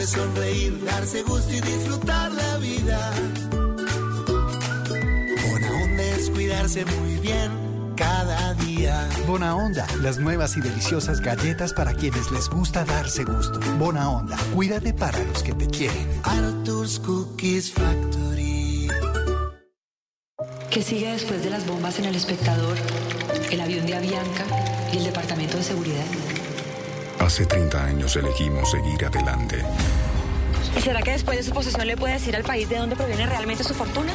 donde sonreír, darse gusto y disfrutar la vida. Buena onda es cuidarse muy bien cada día. Bona Onda, las nuevas y deliciosas galletas para quienes les gusta darse gusto. Bona Onda, cuídate para los que te quieren. Arthur's Cookies Factory. ¿Qué sigue después de las bombas en el espectador, el avión de Avianca y el departamento de seguridad? Hace 30 años elegimos seguir adelante. ¿Y será que después de su posesión le puede decir al país de dónde proviene realmente su fortuna?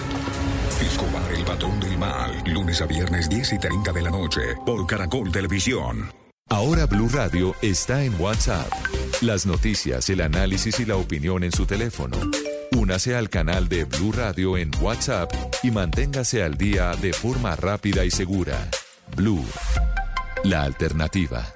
Escobar, el patrón del mal. Lunes a viernes 10 y 30 de la noche por Caracol Televisión. Ahora Blue Radio está en WhatsApp. Las noticias, el análisis y la opinión en su teléfono. Únase al canal de Blue Radio en WhatsApp y manténgase al día de forma rápida y segura. Blue, la alternativa.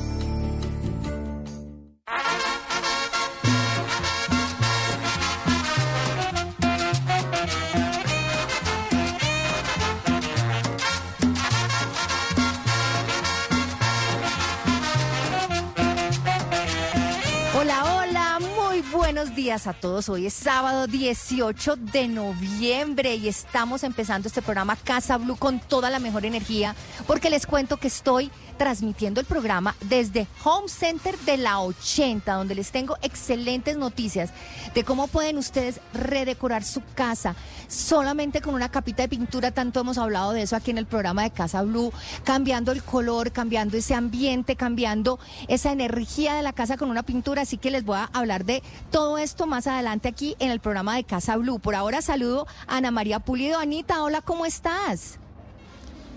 Buenos días a todos. Hoy es sábado 18 de noviembre y estamos empezando este programa Casa Blue con toda la mejor energía porque les cuento que estoy transmitiendo el programa desde Home Center de la 80, donde les tengo excelentes noticias de cómo pueden ustedes redecorar su casa solamente con una capita de pintura. Tanto hemos hablado de eso aquí en el programa de Casa Blue, cambiando el color, cambiando ese ambiente, cambiando esa energía de la casa con una pintura. Así que les voy a hablar de todo esto más adelante aquí en el programa de Casa Blue. Por ahora saludo a Ana María Pulido. Anita, hola, ¿cómo estás?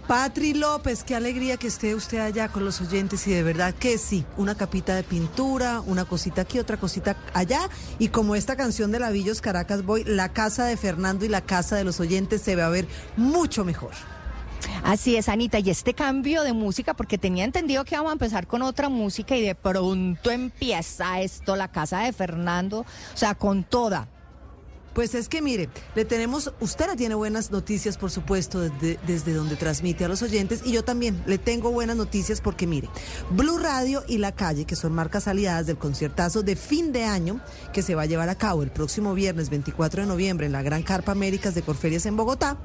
Patri López, qué alegría que esté usted allá con los oyentes y de verdad que sí, una capita de pintura, una cosita aquí, otra cosita allá y como esta canción de Lavillos Caracas Boy, la casa de Fernando y la casa de los oyentes se va a ver mucho mejor. Así es, Anita, y este cambio de música, porque tenía entendido que vamos a empezar con otra música y de pronto empieza esto, la casa de Fernando, o sea, con toda. Pues es que mire, le tenemos, usted tiene buenas noticias, por supuesto, desde, desde, donde transmite a los oyentes, y yo también le tengo buenas noticias porque mire, Blue Radio y La Calle, que son marcas aliadas del conciertazo de fin de año que se va a llevar a cabo el próximo viernes 24 de noviembre en la Gran Carpa Américas de Corferias en Bogotá,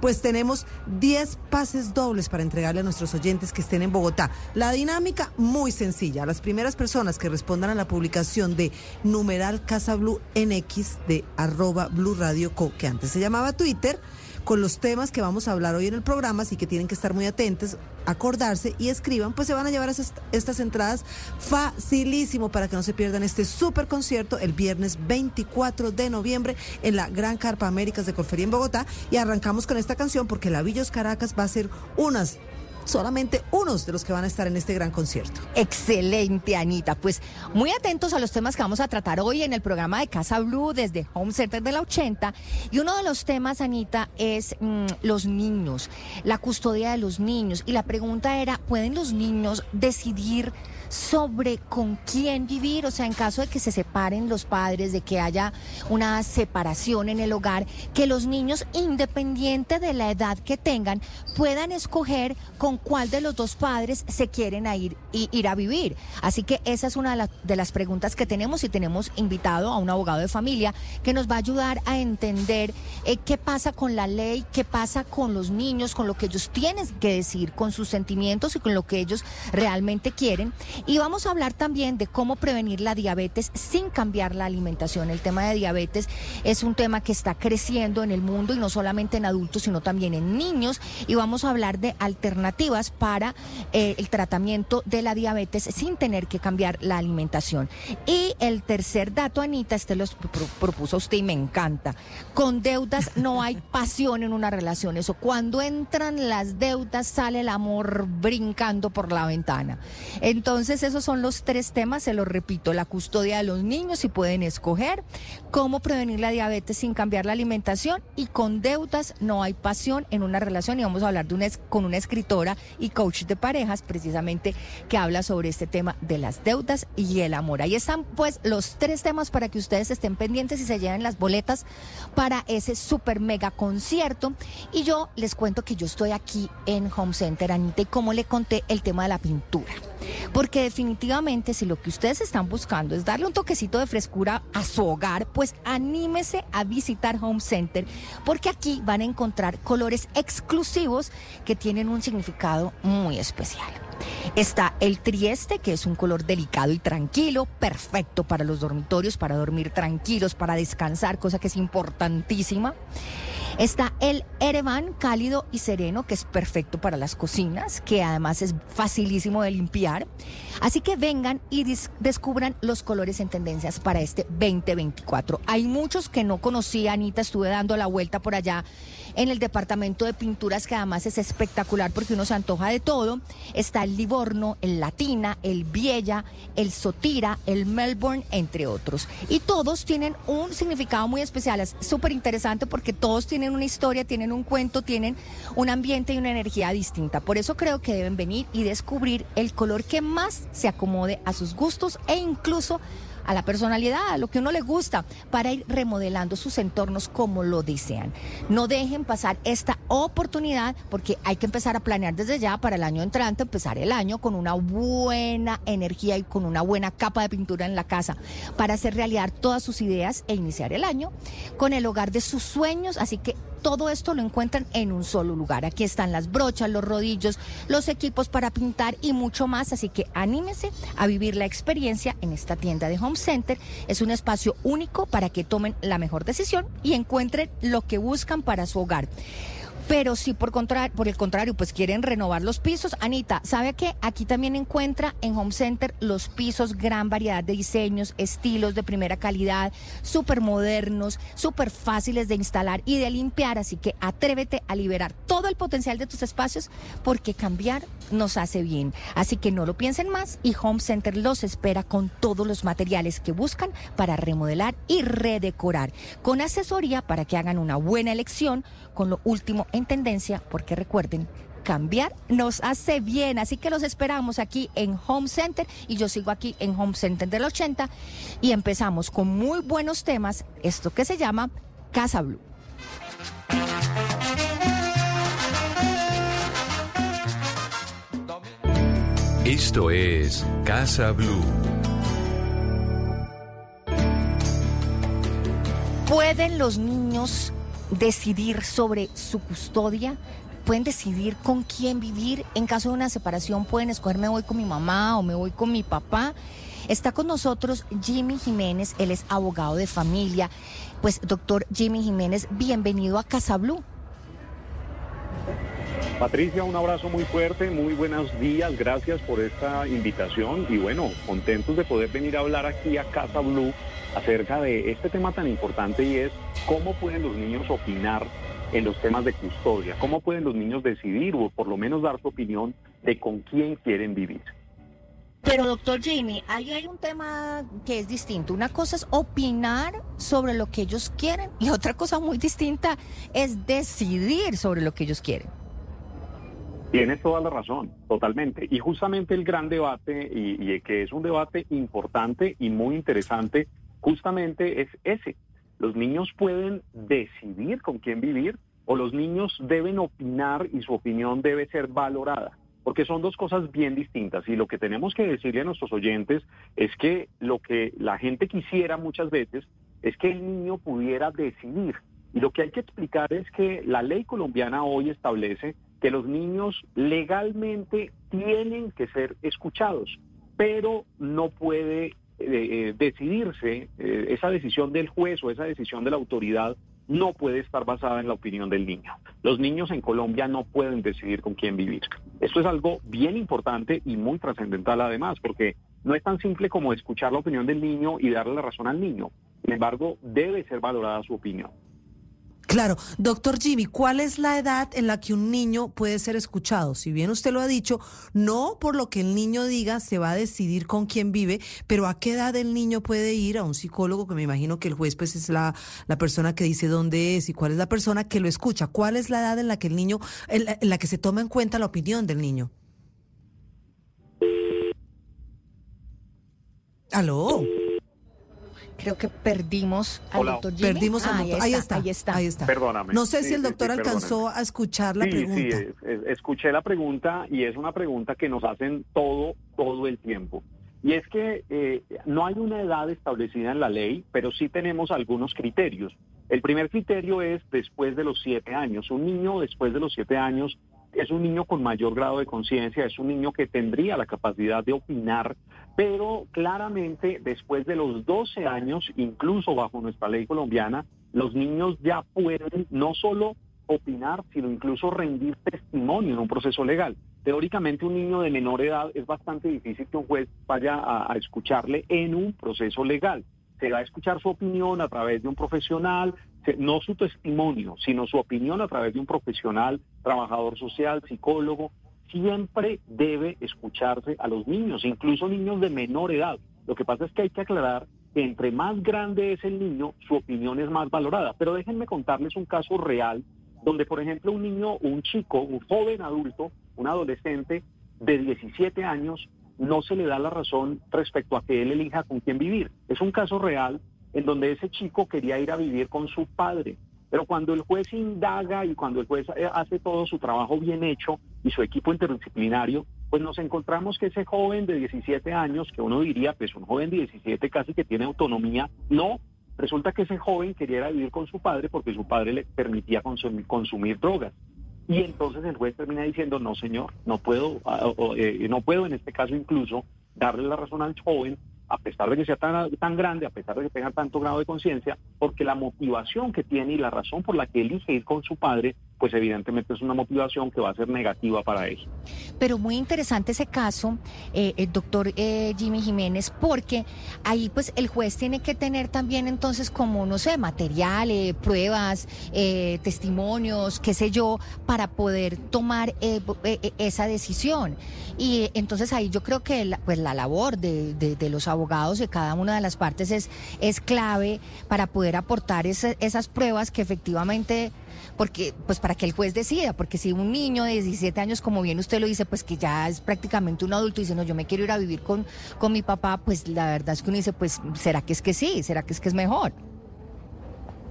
pues tenemos 10 pases dobles para entregarle a nuestros oyentes que estén en Bogotá. La dinámica muy sencilla. Las primeras personas que respondan a la publicación de numeral Casa Blue NX de arroba Blue Radio Co, que antes se llamaba Twitter, con los temas que vamos a hablar hoy en el programa, así que tienen que estar muy atentos, acordarse y escriban, pues se van a llevar estas entradas facilísimo para que no se pierdan este super concierto el viernes 24 de noviembre en la Gran Carpa Américas de Corfería en Bogotá. Y arrancamos con esta canción porque la Villos Caracas va a ser unas solamente unos de los que van a estar en este gran concierto. Excelente, Anita. Pues muy atentos a los temas que vamos a tratar hoy en el programa de Casa Blue desde Home Center de la 80. Y uno de los temas, Anita, es mmm, los niños, la custodia de los niños. Y la pregunta era, ¿pueden los niños decidir? Sobre con quién vivir, o sea, en caso de que se separen los padres, de que haya una separación en el hogar, que los niños, independiente de la edad que tengan, puedan escoger con cuál de los dos padres se quieren a ir, ir a vivir. Así que esa es una de, de las preguntas que tenemos y tenemos invitado a un abogado de familia que nos va a ayudar a entender eh, qué pasa con la ley, qué pasa con los niños, con lo que ellos tienen que decir, con sus sentimientos y con lo que ellos realmente quieren. Y vamos a hablar también de cómo prevenir la diabetes sin cambiar la alimentación. El tema de diabetes es un tema que está creciendo en el mundo y no solamente en adultos, sino también en niños. Y vamos a hablar de alternativas para eh, el tratamiento de la diabetes sin tener que cambiar la alimentación. Y el tercer dato, Anita, este lo propuso usted y me encanta. Con deudas no hay pasión en una relación. Eso, cuando entran las deudas sale el amor brincando por la ventana. Entonces, entonces esos son los tres temas, se los repito, la custodia de los niños, si pueden escoger, cómo prevenir la diabetes sin cambiar la alimentación y con deudas no hay pasión en una relación y vamos a hablar de una, con una escritora y coach de parejas, precisamente que habla sobre este tema de las deudas y el amor. Ahí están pues los tres temas para que ustedes estén pendientes y se lleven las boletas para ese super mega concierto. Y yo les cuento que yo estoy aquí en Home Center, Anita, y como le conté el tema de la pintura. Porque definitivamente si lo que ustedes están buscando es darle un toquecito de frescura a su hogar, pues anímese a visitar Home Center, porque aquí van a encontrar colores exclusivos que tienen un significado muy especial. Está el trieste, que es un color delicado y tranquilo, perfecto para los dormitorios, para dormir tranquilos, para descansar, cosa que es importantísima. Está el Erevan cálido y sereno, que es perfecto para las cocinas, que además es facilísimo de limpiar. Así que vengan y descubran los colores en tendencias para este 2024. Hay muchos que no conocía, Anita, estuve dando la vuelta por allá en el departamento de pinturas, que además es espectacular porque uno se antoja de todo. Está el Livorno, el Latina, el Viella, el Sotira, el Melbourne, entre otros. Y todos tienen un significado muy especial. Es súper interesante porque todos tienen una historia, tienen un cuento, tienen un ambiente y una energía distinta. Por eso creo que deben venir y descubrir el color que más se acomode a sus gustos e incluso a la personalidad, a lo que uno le gusta, para ir remodelando sus entornos como lo desean. No dejen pasar esta oportunidad porque hay que empezar a planear desde ya para el año entrante, empezar el año con una buena energía y con una buena capa de pintura en la casa para hacer realidad todas sus ideas e iniciar el año con el hogar de sus sueños. Así que todo esto lo encuentran en un solo lugar. Aquí están las brochas, los rodillos, los equipos para pintar y mucho más. Así que anímese a vivir la experiencia en esta tienda de Home Center. Es un espacio único para que tomen la mejor decisión y encuentren lo que buscan para su hogar. Pero si por, por el contrario, pues quieren renovar los pisos, Anita, ¿sabe qué? Aquí también encuentra en Home Center los pisos, gran variedad de diseños, estilos de primera calidad, súper modernos, súper fáciles de instalar y de limpiar. Así que atrévete a liberar todo el potencial de tus espacios porque cambiar nos hace bien. Así que no lo piensen más y Home Center los espera con todos los materiales que buscan para remodelar y redecorar, con asesoría para que hagan una buena elección con lo último en tendencia, porque recuerden, cambiar nos hace bien. Así que los esperamos aquí en Home Center y yo sigo aquí en Home Center del 80 y empezamos con muy buenos temas, esto que se llama Casa Blue. Esto es Casa Blue. ¿Pueden los niños decidir sobre su custodia, pueden decidir con quién vivir. En caso de una separación pueden escoger me voy con mi mamá o me voy con mi papá. Está con nosotros Jimmy Jiménez, él es abogado de familia. Pues doctor Jimmy Jiménez, bienvenido a Casa Blue. Patricia, un abrazo muy fuerte, muy buenos días, gracias por esta invitación y bueno, contentos de poder venir a hablar aquí a Casa Blue acerca de este tema tan importante y es cómo pueden los niños opinar en los temas de custodia, cómo pueden los niños decidir o por lo menos dar su opinión de con quién quieren vivir. Pero doctor Jimmy, ahí hay un tema que es distinto. Una cosa es opinar sobre lo que ellos quieren y otra cosa muy distinta es decidir sobre lo que ellos quieren. Tienes toda la razón, totalmente. Y justamente el gran debate, y, y que es un debate importante y muy interesante, justamente es ese. Los niños pueden decidir con quién vivir o los niños deben opinar y su opinión debe ser valorada, porque son dos cosas bien distintas. Y lo que tenemos que decirle a nuestros oyentes es que lo que la gente quisiera muchas veces es que el niño pudiera decidir. Y lo que hay que explicar es que la ley colombiana hoy establece que los niños legalmente tienen que ser escuchados, pero no puede eh, decidirse, eh, esa decisión del juez o esa decisión de la autoridad no puede estar basada en la opinión del niño. Los niños en Colombia no pueden decidir con quién vivir. Esto es algo bien importante y muy trascendental además, porque no es tan simple como escuchar la opinión del niño y darle la razón al niño. Sin embargo, debe ser valorada su opinión. Claro, doctor Jimmy, ¿cuál es la edad en la que un niño puede ser escuchado? Si bien usted lo ha dicho, no por lo que el niño diga se va a decidir con quién vive, pero ¿a qué edad el niño puede ir a un psicólogo? Que me imagino que el juez pues es la, la persona que dice dónde es y cuál es la persona que lo escucha. ¿Cuál es la edad en la que el niño, en la, en la que se toma en cuenta la opinión del niño? ¿Aló? Creo que perdimos al Hola. doctor Jimmy. Perdimos al Ah, doctor. Ahí está, ahí está. Ahí está. Perdóname. No sé Sí, si el sí, doctor sí, alcanzó perdóname. a escuchar la sí, pregunta. Sí, es- es- escuché la pregunta y es una pregunta que nos hacen todo, todo el tiempo. Y es que eh, no hay una edad establecida en la ley, pero sí tenemos algunos criterios. El primer criterio es después de los siete años. Un niño después de los siete años es un niño con mayor grado de conciencia, es un niño que tendría la capacidad de opinar, pero claramente después de los 12 años, incluso bajo nuestra ley colombiana, los niños ya pueden no solo opinar, sino incluso rendir testimonio en un proceso legal. Teóricamente un niño de menor edad es bastante difícil que un juez vaya a, escucharle en un proceso legal. Se va a escuchar su opinión a través de un profesional, no su testimonio, sino su opinión a través de un profesional, trabajador social, psicólogo. Siempre debe escucharse a los niños, incluso niños de menor edad. Lo que pasa es que hay que aclarar que entre más grande es el niño, su opinión es más valorada. Pero déjenme contarles un caso real donde, por ejemplo, un niño, un chico, un joven adulto, un adolescente de 17 años, no se le da la razón respecto a que él elija con quién vivir. Es un caso real en donde ese chico quería ir a vivir con su padre. Pero cuando el juez indaga y cuando el juez eh, hace todo su trabajo bien hecho y su equipo interdisciplinario, pues nos encontramos que ese joven de 17 años, que uno diría, pues un joven de 17 casi que tiene autonomía, no, resulta que ese joven quería vivir con su padre porque su padre le permitía consumir, drogas. Y entonces el juez termina diciendo, no señor, no puedo, ah, eh, no puedo en este caso incluso darle la razón al joven, a pesar de que sea tan, tan grande, a pesar de que tenga tanto grado de conciencia, porque la motivación que tiene y la razón por la que elige ir con su padre, pues evidentemente es una motivación que va a ser negativa para él. Pero muy interesante ese caso, eh, el doctor eh, Jimmy Jiménez, porque ahí pues el juez tiene que tener también entonces como, no sé, material, eh, pruebas, eh, testimonios, qué sé yo, para poder tomar eh, eh, esa decisión. Y entonces ahí yo creo que la, pues la labor de, los abogados de cada una de las partes es, es clave para poder aportar ese- esas pruebas que efectivamente porque pues para que el juez decida, porque si un niño de 17 años, como bien usted lo dice, pues que ya es prácticamente un adulto y dice, no, yo me quiero ir a vivir con, con mi papá, pues la verdad es que uno dice, pues, ¿será que es que sí? ¿Será que es que es mejor?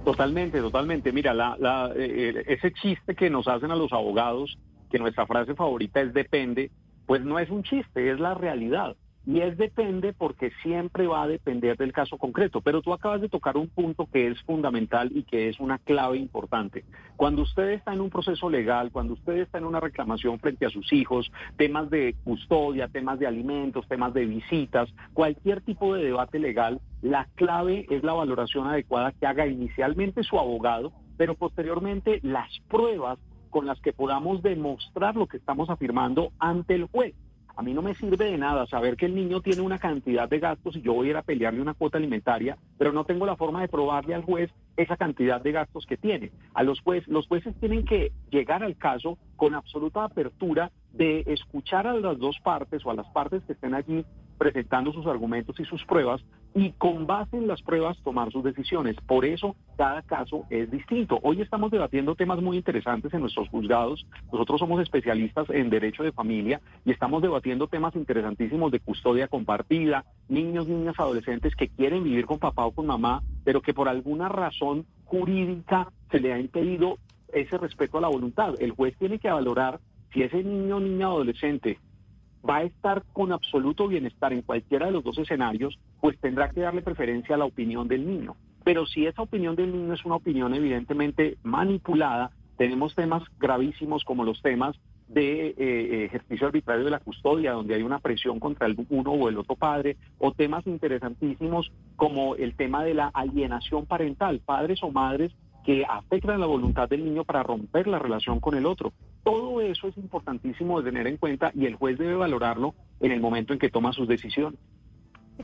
Totalmente, totalmente. Mira, la, la, eh, ese chiste que nos hacen a los abogados, que nuestra frase favorita es depende, pues no es un chiste, es la realidad. Y es depende porque siempre va a depender del caso concreto. Pero tú acabas de tocar un punto que es fundamental y que es una clave importante. Cuando usted está en un proceso legal, cuando usted está en una reclamación frente a sus hijos, temas de custodia, temas de alimentos, temas de visitas, cualquier tipo de debate legal, la clave es la valoración adecuada que haga inicialmente su abogado, pero posteriormente las pruebas con las que podamos demostrar lo que estamos afirmando ante el juez. A mí no me sirve de nada saber que el niño tiene una cantidad de gastos y yo voy a ir a pelearle una cuota alimentaria, pero no tengo la forma de probarle al juez esa cantidad de gastos que tiene. A los jueces, los jueces tienen que llegar al caso con absoluta apertura de escuchar a las dos partes o a las partes que estén allí presentando sus argumentos y sus pruebas y con base en las pruebas tomar sus decisiones. Por eso cada caso es distinto. Hoy estamos debatiendo temas muy interesantes en nuestros juzgados. Nosotros somos especialistas en derecho de familia y estamos debatiendo temas interesantísimos de custodia compartida, niños, niñas, adolescentes que quieren vivir con papá o con mamá, pero que por alguna razón jurídica se le ha impedido ese respeto a la voluntad. El juez tiene que valorar si ese niño, niña, adolescente va a estar con absoluto bienestar en cualquiera de los dos escenarios, pues tendrá que darle preferencia a la opinión del niño. Pero si esa opinión del niño es una opinión evidentemente manipulada, tenemos temas gravísimos como los temas de eh, ejercicio arbitrario de la custodia, donde hay una presión contra el uno o el otro padre, o temas interesantísimos como el tema de la alienación parental, padres o madres que afectan la voluntad del niño para romper la relación con el otro. Todo eso es importantísimo de tener en cuenta y el juez debe valorarlo en el momento en que toma sus decisiones.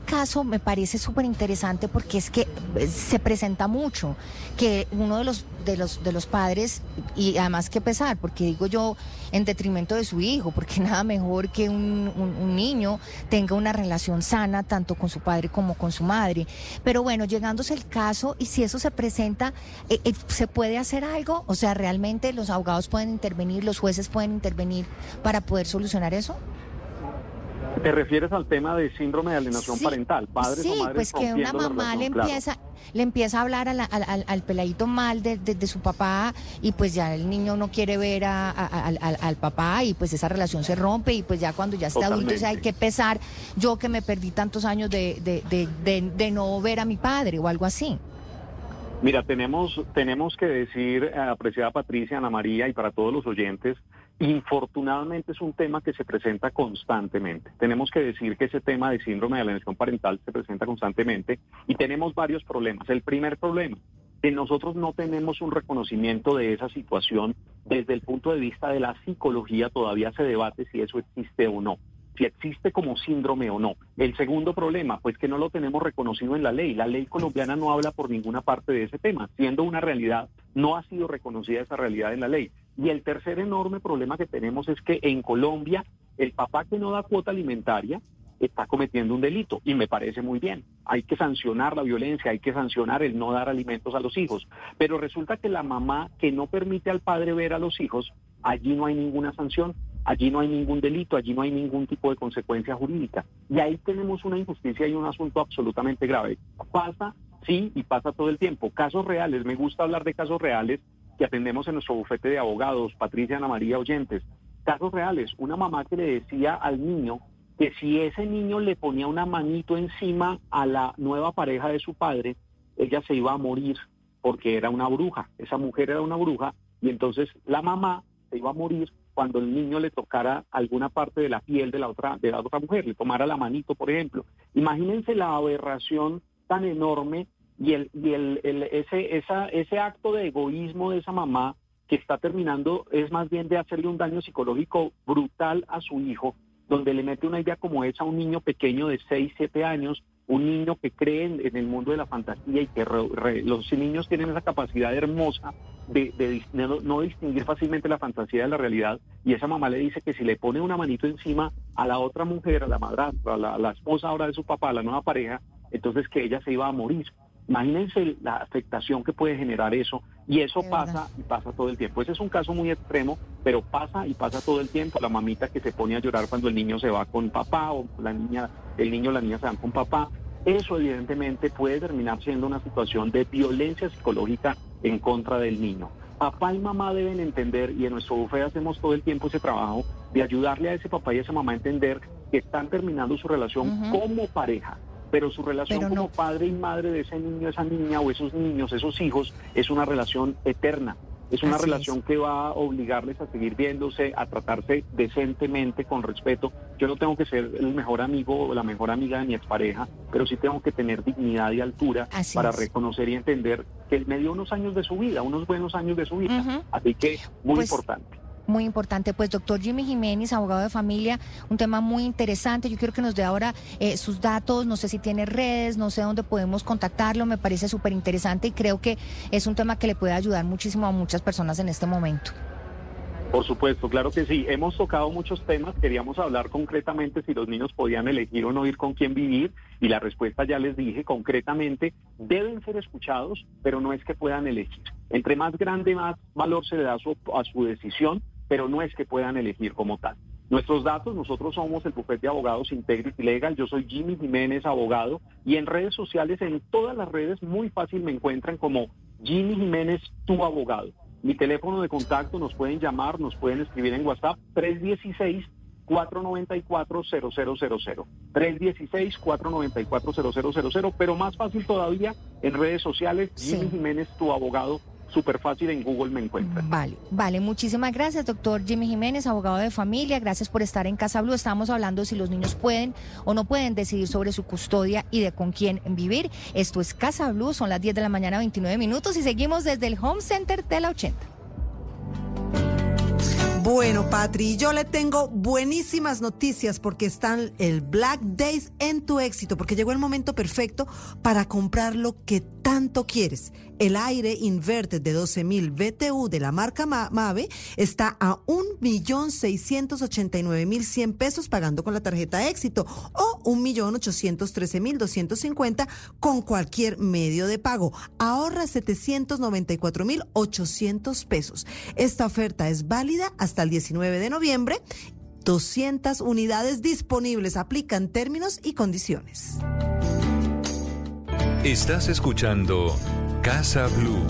Caso me parece súper interesante porque es que eh, se presenta mucho que uno de los de los de los padres y además que pesar porque digo yo en detrimento de su hijo porque nada mejor que un, un- un niño tenga una relación sana tanto con su padre como con su madre. Pero bueno llegándose el caso y si eso se presenta eh, eh, se puede hacer algo o sea realmente los abogados pueden intervenir los jueces pueden intervenir para poder solucionar eso ¿Te refieres al tema de síndrome de alienación Sí, parental? Padres sí, o madres pues que una mamá le? Claro. empieza, le empieza a hablar a la- al, peladito mal de, de- de su papá y pues ya el niño no quiere ver al, papá y pues esa relación se rompe y pues ya cuando ya está adulto dice, hay Totalmente. que pesar yo que me perdí tantos años de- de no ver a mi padre o algo así. Mira, tenemos, tenemos que decir, eh, apreciada Patricia, Ana María y para todos los oyentes, infortunadamente es un tema que se presenta constantemente. Tenemos que decir que ese tema de síndrome de alienación parental se presenta constantemente y tenemos varios problemas. El primer problema, que nosotros no tenemos un reconocimiento de esa situación desde el punto de vista de la psicología, todavía se debate si eso existe o no si existe como síndrome o no. El segundo problema, pues que no lo tenemos reconocido en la ley. La ley colombiana no habla por ninguna parte de ese tema. Siendo una realidad, no ha sido reconocida esa realidad en la ley. Y el tercer enorme problema que tenemos es que en Colombia el papá que no da cuota alimentaria está cometiendo un delito y me parece muy bien. Hay que sancionar la violencia, hay que sancionar el no dar alimentos a los hijos. Pero resulta que la mamá que no permite al padre ver a los hijos, allí no hay ninguna sanción. Allí no hay ningún delito, allí no hay ningún tipo de consecuencia jurídica. Y ahí tenemos una injusticia y un asunto absolutamente grave. Pasa, sí, y pasa todo el tiempo. Casos reales, me gusta hablar de casos reales que atendemos en nuestro bufete de abogados, Patricia Ana María Oyentes. Casos reales, una mamá que le decía al niño que si ese niño le ponía una manito encima a la nueva pareja de su padre, ella se iba a morir porque era una bruja. Esa mujer era una bruja y entonces la mamá se iba a morir cuando el niño le tocara alguna parte de la piel de la otra de la otra mujer, le tomara la manito, por ejemplo. Imagínense la aberración tan enorme y el y el, ese esa ese acto de egoísmo de esa mamá que está terminando es más bien de hacerle un daño psicológico brutal a su hijo, donde le mete una idea como esa a un niño pequeño de 6, 7 años, un niño que cree en, el mundo de la fantasía y que re- los niños tienen esa capacidad hermosa de, no distinguir fácilmente la fantasía de la realidad y esa mamá le dice que si le pone una manito encima a la otra mujer, a la madrastra, a la, a la esposa ahora de su papá, a la nueva pareja, entonces que ella se iba a morir. Imagínense la afectación que puede generar eso y eso De pasa verdad. y pasa todo el tiempo. Ese es un caso muy extremo, pero pasa y pasa todo el tiempo. La mamita que se pone a llorar cuando el niño se va con papá o la niña, el niño o la niña se van con papá. Eso evidentemente puede terminar siendo una situación de violencia psicológica en contra del niño. Papá y mamá deben entender, y en nuestro bufete hacemos todo el tiempo ese trabajo, de ayudarle a ese papá y a esa mamá a entender que están terminando su relación como pareja, pero su relación Pero como padre y madre de ese niño, esa niña o esos niños, esos hijos, es una relación eterna. Es una Así relación que va a obligarles a seguir viéndose, a tratarse decentemente, con respeto. Yo no tengo que ser el mejor amigo o la mejor amiga de mi expareja, pero sí tengo que tener dignidad y altura Así para es. reconocer y entender que él me dio unos años de su vida, unos buenos años de su vida. Así que muy Pues, importante. Muy importante, pues doctor Jimmy Jiménez, abogado de familia, un tema muy interesante. Yo quiero que nos dé ahora eh, sus datos, no sé si tiene redes, no sé dónde podemos contactarlo, me parece súper interesante y creo que es un tema que le puede ayudar muchísimo a muchas personas en este momento. Por supuesto, claro que sí. Hemos tocado muchos temas. Queríamos hablar concretamente si los niños podían elegir o no ir con quién vivir y la respuesta ya les dije concretamente, deben ser escuchados, pero no es que puedan elegir. Entre más grande, más valor se le da su, a su decisión, pero no es que puedan elegir como tal. Nuestros datos, nosotros somos el bufete de abogados Integrity Legal, yo soy Jimmy Jiménez, abogado, y en redes sociales, en todas las redes, muy fácil me encuentran como Jimmy Jiménez, tu abogado. Mi teléfono de contacto nos pueden llamar, nos pueden escribir en WhatsApp 316 494-0000. 316-494-0000. Pero más fácil todavía en redes sociales, Sí. Jimmy Jiménez, tu abogado, súper fácil en Google me encuentran. Vale, vale, muchísimas gracias, doctor Jimmy Jiménez, abogado de familia. Gracias por estar en Casa Blue. Estamos hablando si los niños pueden o no pueden decidir sobre su custodia y de con quién vivir. Esto es Casa Blue, son las 10 de la mañana, 29 minutos y seguimos desde el Home Center de la 80. Bueno, Patri, yo le tengo buenísimas noticias porque están el Black Days en tu éxito, porque llegó el momento perfecto para comprar lo que tanto quieres. El aire inverted de 12.000 BTU de la marca Mave está a 1.689.100 pesos pagando con la tarjeta éxito o 1.813.250 con cualquier medio de pago. Ahorra 794.800 pesos. Esta oferta es válida hasta el 19 de noviembre. 200 unidades disponibles. Aplican términos y condiciones. Estás escuchando Casa Blue.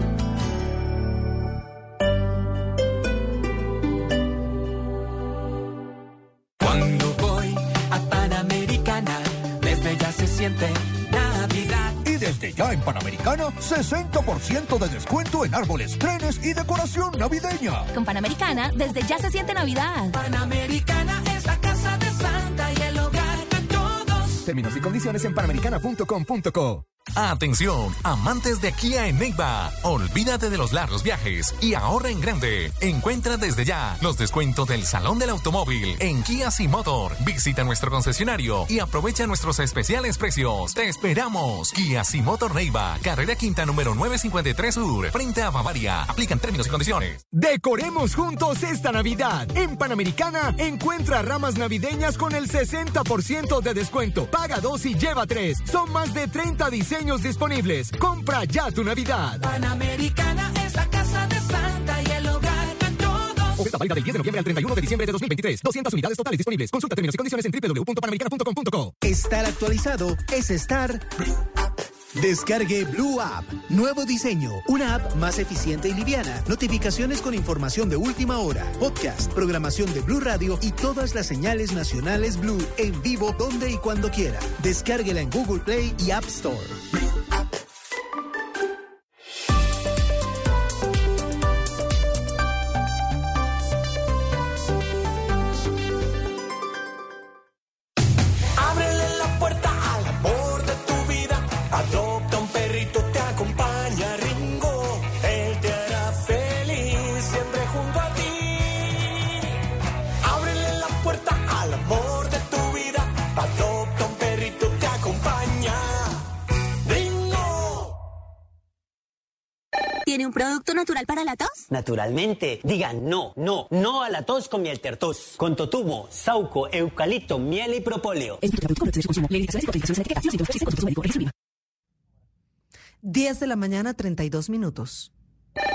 Cuando voy a Panamericana, desde ya se siente Navidad. Y desde ya en Panamericana, 60% de descuento en árboles, trenes y decoración navideña. Con Panamericana, desde ya se siente Navidad. Panamericana es la casa de Santa y el hogar de todos. Términos y condiciones en panamericana.com.co. Atención, amantes de Kia en Neiva. Olvídate de los largos viajes y ahorra en grande. Encuentra desde ya los descuentos del Salón del Automóvil en Kia Sin Motor. Visita nuestro concesionario y aprovecha nuestros especiales precios. Te esperamos. Kia Sin Motor Neiva, carrera quinta número 953 Sur, frente a Bavaria. Aplican términos y condiciones. Decoremos juntos esta Navidad. En Panamericana, encuentra ramas navideñas con el 60% de descuento. Paga dos y lleva tres. Son más de 30 diseños disponibles. Compra ya tu Navidad. Panamericana es la casa de Santa y el hogar de todos. Oferta válida del 10 de noviembre al 31 de diciembre de 2023. 200 unidades totales disponibles. Consulta términos y condiciones en www.panamericana.com.co. Estar actualizado es estar... Descargue Blue App. Nuevo diseño. Una app más eficiente y liviana. Notificaciones con información de última hora. Podcast, programación de Blue Radio y todas las señales nacionales Blue en vivo donde y cuando quiera. Descárguela en Google Play y App Store. Natural para la tos? Naturalmente, digan no, no, no a la tos con miel tertos. Con totumo, sauco, eucalipto, miel y propóleo. 10 de la mañana, 32 minutos.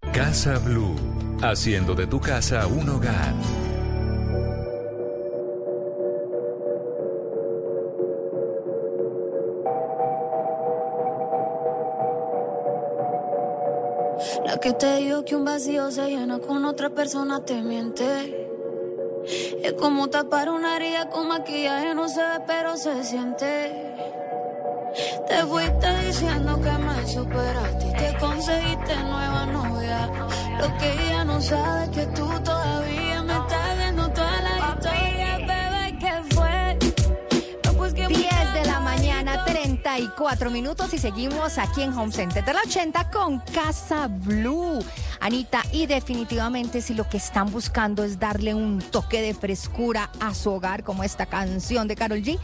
Casa Blue, haciendo de tu casa un hogar. La que te dijo que un vacío se llena con otra persona te miente. Es como tapar una herida con maquillaje, no se ve, pero se siente. Te fuiste diciendo que me superaste y te conseguiste nueva Lo que ella no sabe es que tú todavía me estás viendo toda la historia, bebé, ¿qué fue? No, pues que 10 de la mañana, 34 minutos y seguimos aquí en Home Center de la 80 con Casa Blue. Anita, y definitivamente si lo que están buscando es darle un toque de frescura a su hogar, como esta canción de Carol G,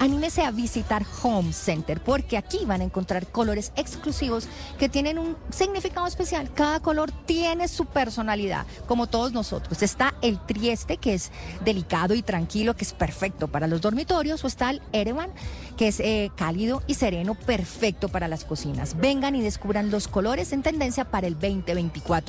anímese a visitar Home Center, porque aquí van a encontrar colores exclusivos que tienen un significado especial. Cada color tiene su personalidad, como todos nosotros. Está el trieste, que es delicado y tranquilo, que es perfecto para los dormitorios, o está el Erevan, que es eh, cálido y sereno, perfecto para las cocinas. Vengan y descubran los colores en tendencia para el 2024.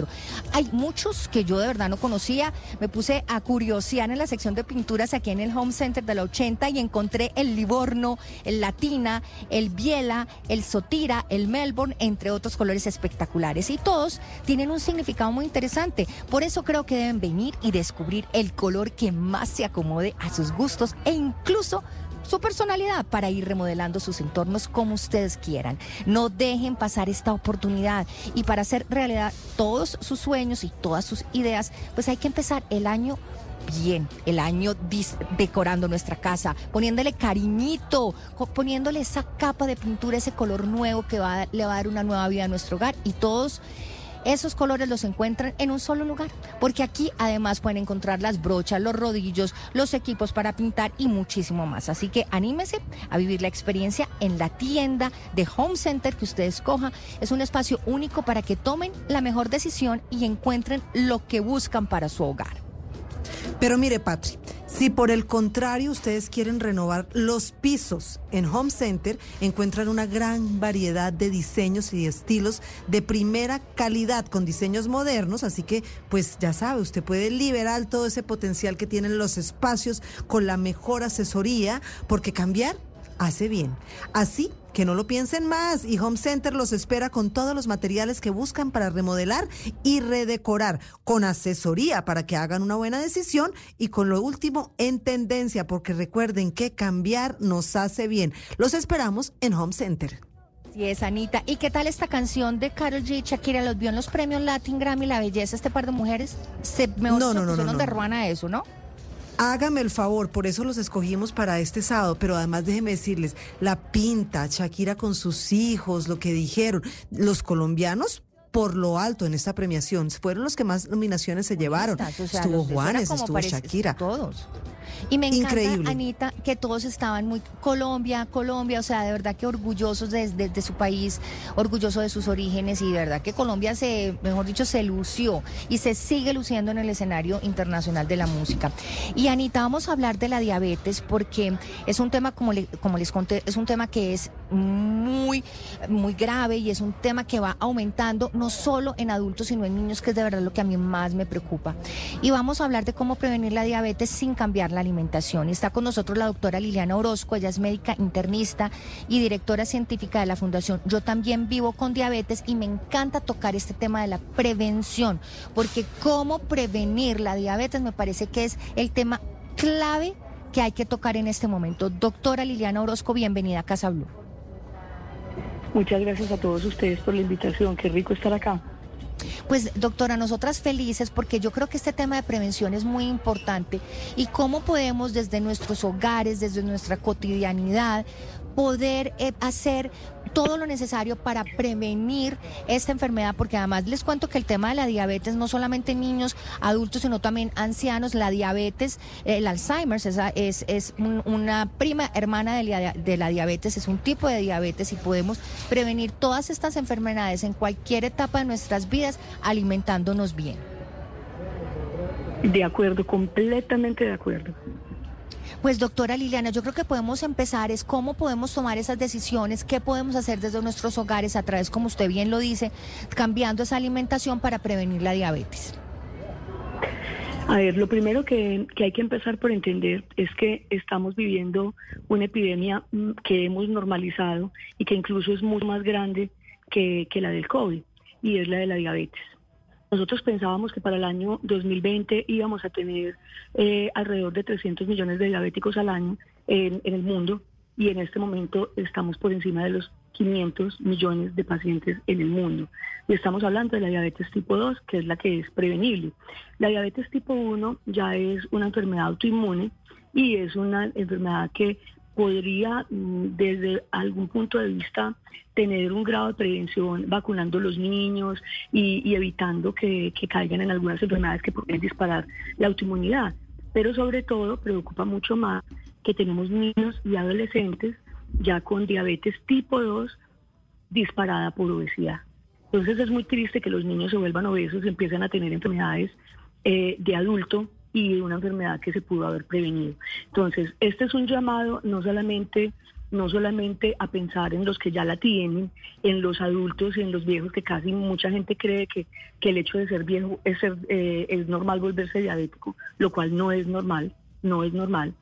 Hay muchos que yo de verdad no conocía. Me puse a curiosear en la sección de pinturas aquí en el Home Center de la 80 y encontré el Livorno, el Latina, el Biela, el Sotira, el Melbourne, entre otros colores espectaculares. Y todos tienen un significado muy interesante. Por eso creo que deben venir y descubrir el color que más se acomode a sus gustos e incluso su personalidad para ir remodelando sus entornos como ustedes quieran. No dejen pasar esta oportunidad y para hacer realidad todos sus sueños y todas sus ideas, pues hay que empezar el año bien, el año decorando nuestra casa, poniéndole cariñito, poniéndole esa capa de pintura, ese color nuevo que va le va a dar una nueva vida a nuestro hogar y todos esos colores los encuentran en un solo lugar, porque aquí además pueden encontrar las brochas, los rodillos, los equipos para pintar y muchísimo más. Así que anímese a vivir la experiencia en la tienda de Home Center que usted escoja. Es un espacio único para que tomen la mejor decisión y encuentren lo que buscan para su hogar. Pero mire, Patri, si por el contrario ustedes quieren renovar los pisos en Home Center, encuentran una gran variedad de diseños y estilos de primera calidad con diseños modernos, así que pues ya sabe, usted puede liberar todo ese potencial que tienen los espacios con la mejor asesoría, porque cambiar hace bien. Así que no lo piensen más y Home Center los espera con todos los materiales que buscan para remodelar y redecorar, con asesoría para que hagan una buena decisión y con lo último en tendencia, porque recuerden que cambiar nos hace bien. Los esperamos en Home Center. Así es, Anita. ¿Y qué tal esta canción de Carol G Shakira? ¿Los vio en los premios Latin Grammy La Belleza este par de mujeres? Se, mejor No, se no, no, no, no, de ruana eso, ¿no? Hágame el favor, por eso los escogimos para este sábado, pero además déjeme decirles, la pinta, Shakira con sus hijos, lo que dijeron, los colombianos por lo alto en esta premiación, fueron los que más nominaciones se llevaron. O sea, estuvo Juanes, estuvo Shakira. Todos. Y me encanta, Increíble. Anita, que todos estaban muy Colombia, Colombia, o sea, de verdad que orgullosos de, de- de su país, orgullosos de sus orígenes y de verdad que Colombia se, mejor dicho, se lució y se sigue luciendo en el escenario internacional de la música. Y Anita, vamos a hablar de la diabetes porque es un tema, como, le- como les conté, es un tema que es muy, muy grave y es un tema que va aumentando no solo en adultos, sino en niños, que es de verdad lo que a mí más me preocupa. Y vamos a hablar de cómo prevenir la diabetes sin cambiar la alimentación. Está con nosotros la doctora Liliana Orozco, ella es médica internista y directora científica de la Fundación Yo también vivo con diabetes y me encanta tocar este tema de la prevención, porque cómo prevenir la diabetes me parece que es el tema clave que hay que tocar en este momento. Doctora Liliana Orozco, bienvenida a Casa Blue. Muchas gracias a todos ustedes por la invitación. Qué rico estar acá. Pues doctora, nosotras felices porque yo creo que este tema de prevención es muy importante y cómo podemos desde nuestros hogares, desde nuestra cotidianidad, poder eh, hacer todo lo necesario para prevenir esta enfermedad, porque además les cuento que el tema de la diabetes, no solamente en niños, adultos, sino también ancianos, la diabetes, el Alzheimer es, es, es un- una prima hermana de la, de la diabetes, es un tipo de diabetes y podemos prevenir todas estas enfermedades en cualquier etapa de nuestras vidas alimentándonos bien. De acuerdo, completamente de acuerdo. Pues doctora Liliana, yo creo que podemos empezar es cómo podemos tomar esas decisiones, qué podemos hacer desde nuestros hogares a través, como usted bien lo dice, cambiando esa alimentación para prevenir la diabetes. A ver, lo primero que, que hay que empezar por entender es que estamos viviendo una epidemia mm, que hemos normalizado y que incluso es mucho más grande que, que la del COVID, y es la de la diabetes. Nosotros pensábamos que para el año 2020 íbamos a tener eh, alrededor de 300 millones de diabéticos al año en, en el mundo y en este momento estamos por encima de los 500 millones de pacientes en el mundo. Y estamos hablando de la diabetes tipo 2, que es la que es prevenible. La diabetes tipo 1 ya es una enfermedad autoinmune y es una enfermedad que podría mm, desde algún punto de vista tener un grado de prevención vacunando a los niños y, y evitando que, que caigan en algunas enfermedades que pueden disparar la autoinmunidad. Pero sobre todo preocupa mucho más que tenemos niños y adolescentes ya con diabetes tipo 2 disparada por obesidad. Entonces es muy triste que los niños se vuelvan obesos y empiezan a tener enfermedades eh, de adulto y una enfermedad que se pudo haber prevenido. Entonces, este es un llamado no solamente no solamente a pensar en los que ya la tienen, en los adultos y en los viejos, que casi mucha gente cree que, que el hecho de ser viejo es, ser, eh, es normal volverse diabético, lo cual no es normal, no es normal.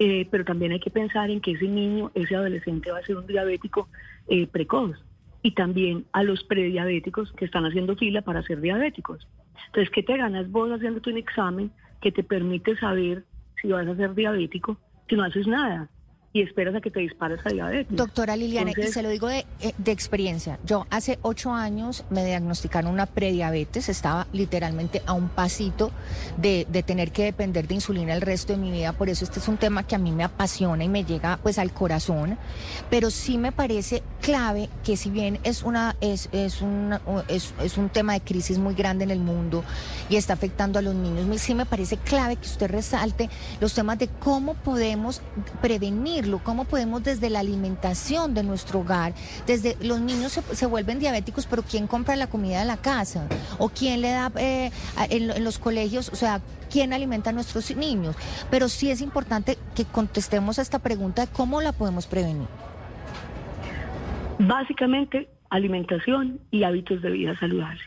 Eh, pero también hay que pensar en que ese niño, ese adolescente va a ser un diabético eh, precoz y también a los prediabéticos que están haciendo fila para ser diabéticos. Entonces, ¿qué te ganas vos haciéndote un examen que te permite saber si vas a ser diabético si no haces nada? Y esperas a que te dispares a diabetes. Doctora Liliana, y Entonces- se lo digo de, eh, de experiencia. Yo hace ocho años me diagnosticaron una prediabetes, estaba literalmente a un pasito de, de tener que depender de insulina el resto de mi vida, por eso este es un tema que a mí me apasiona y me llega pues al corazón, pero sí me parece clave que si bien es una es, es, una- es, es un tema de crisis muy grande en el mundo y está afectando a los niños, sí me parece clave que usted resalte los temas de cómo podemos cómo podemos desde la alimentación de nuestro hogar, desde los niños se, vuelven diabéticos, pero ¿quién compra la comida de la casa? ¿O quién le da eh, en los colegios? O sea, ¿quién alimenta a nuestros niños? Pero sí es importante que contestemos a esta pregunta de cómo la podemos prevenir. Básicamente, alimentación y hábitos de vida saludables.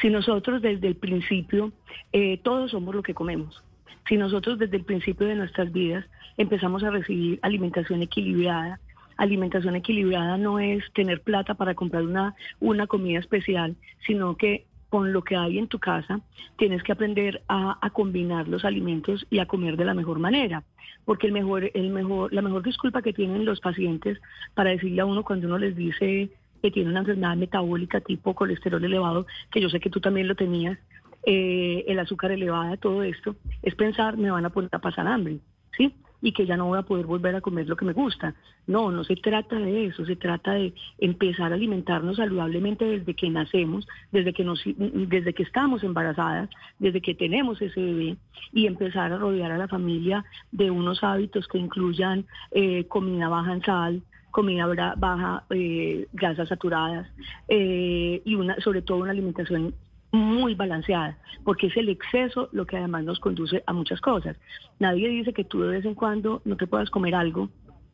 Si nosotros desde el principio, eh, todos somos lo que comemos. Si nosotros desde el principio de nuestras vidas empezamos a recibir alimentación equilibrada, alimentación equilibrada no es tener plata para comprar una, una comida especial, sino que con lo que hay en tu casa tienes que aprender a, a combinar los alimentos y a comer de la mejor manera. Porque el mejor, el mejor, la mejor disculpa que tienen los pacientes para decirle a uno cuando uno les dice que tiene una enfermedad metabólica tipo colesterol elevado, que yo sé que tú también lo tenías, eh, el azúcar elevada, todo esto, es pensar me van a poner a pasar hambre, ¿sí? Y que ya no voy a poder volver a comer lo que me gusta. No, no se trata de eso, se trata de empezar a alimentarnos saludablemente desde que nacemos, desde que nos, desde que estamos embarazadas, desde que tenemos ese bebé y empezar a rodear a la familia de unos hábitos que incluyan eh, comida baja en sal, comida baja, eh, grasas saturadas eh, y una, sobre todo una alimentación muy balanceada, porque es el exceso lo que además nos conduce a muchas cosas. Nadie dice que tú de vez en cuando no te puedas comer algo.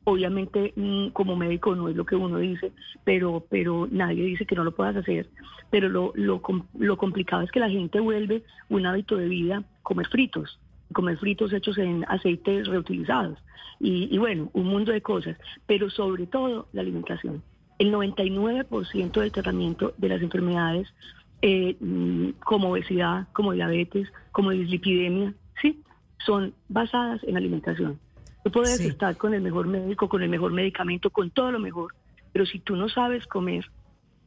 Obviamente, mm, como médico no es lo que uno dice, pero, pero nadie dice que no lo puedas hacer. Pero lo, lo, lo complicado es que la gente vuelve un hábito de vida comer fritos, comer fritos hechos en aceites reutilizados. Y bueno, un mundo de cosas, pero sobre todo la alimentación. El 99% del tratamiento de las enfermedades eh, mm, como obesidad, como diabetes, como dislipidemia, ¿sí? Son basadas en alimentación. Tú puedes Sí. estar con el mejor médico, con el mejor medicamento, con todo lo mejor, pero si tú no sabes comer,